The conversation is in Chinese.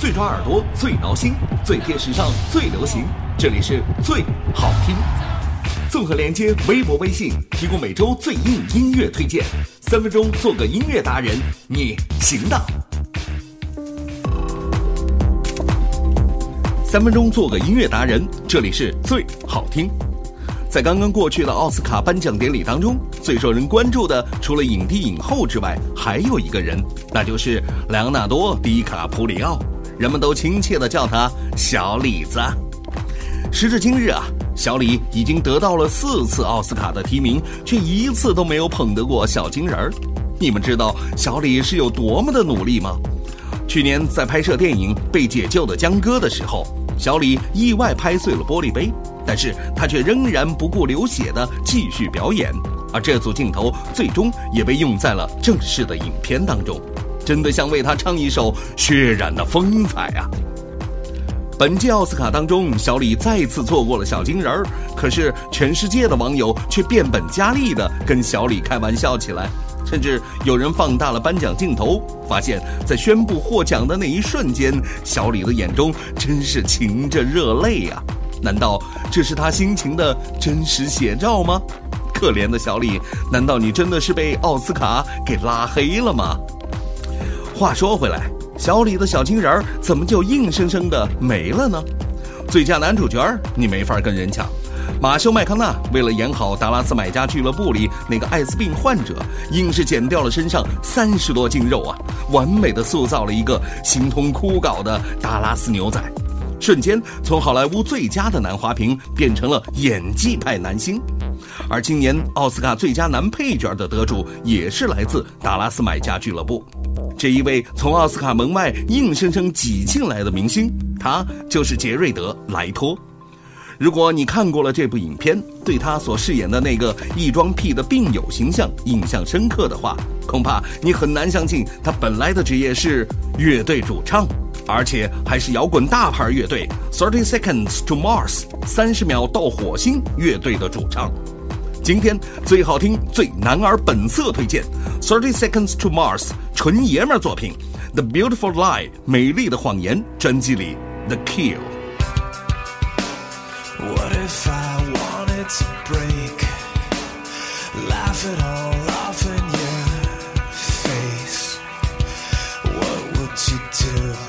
最抓耳朵，最挠心，最贴时尚，最流行。这里是最好听。综合连接微博、微信，提供每周最硬音乐推荐。三分钟做个音乐达人，你行的。三分钟做个音乐达人，这里是最好听。在刚刚过去的奥斯卡颁奖典礼当中，最受人关注的，除了影帝、影后之外，还有一个人，那就是莱昂纳多·迪卡普里奥，人们都亲切地叫他“小李子”。时至今日啊，小李已经得到了四次奥斯卡的提名，却一次都没有捧得过小金人儿。你们知道小李是有多么的努力吗？去年在拍摄电影《被解救的江歌》的时候，小李意外拍碎了玻璃杯。但是他却仍然不顾流血的继续表演，而这组镜头最终也被用在了正式的影片当中，真的像为他唱一首血染的风采啊！本届奥斯卡当中，小李再次错过了小金人儿，可是全世界的网友却变本加厉的跟小李开玩笑起来，甚至有人放大了颁奖镜头，发现，在宣布获奖的那一瞬间，小李的眼中真是噙着热泪啊！难道这是他心情的真实写照吗？可怜的小李，难道你真的是被奥斯卡给拉黑了吗？话说回来，小李的小金人儿怎么就硬生生的没了呢？最佳男主角你没法跟人抢，马修麦康纳为了演好《达拉斯买家俱乐部》里那个艾滋病患者，硬是减掉了身上三十多斤肉啊，完美的塑造了一个形同枯槁的达拉斯牛仔。瞬间从好莱坞最佳的男花瓶变成了演技派男星，而今年奥斯卡最佳男配角的得主也是来自《达拉斯买家俱乐部》，这一位从奥斯卡门外硬生生挤进来的明星，他就是杰瑞德·莱托。如果你看过了这部影片，对他所饰演的那个异装癖的病友形象印象深刻的话，恐怕你很难相信他本来的职业是乐队主唱。而且还是摇滚大牌乐队 Thirty Seconds to Mars 三十秒到火星乐队的主唱。今天最好听、最男儿本色推荐 Thirty Seconds to Mars 纯爷们儿作品 The Beautiful Lie 美丽的谎言专辑里 The Kill。What if I wanted to break? Laugh it all off in your face. What would you do?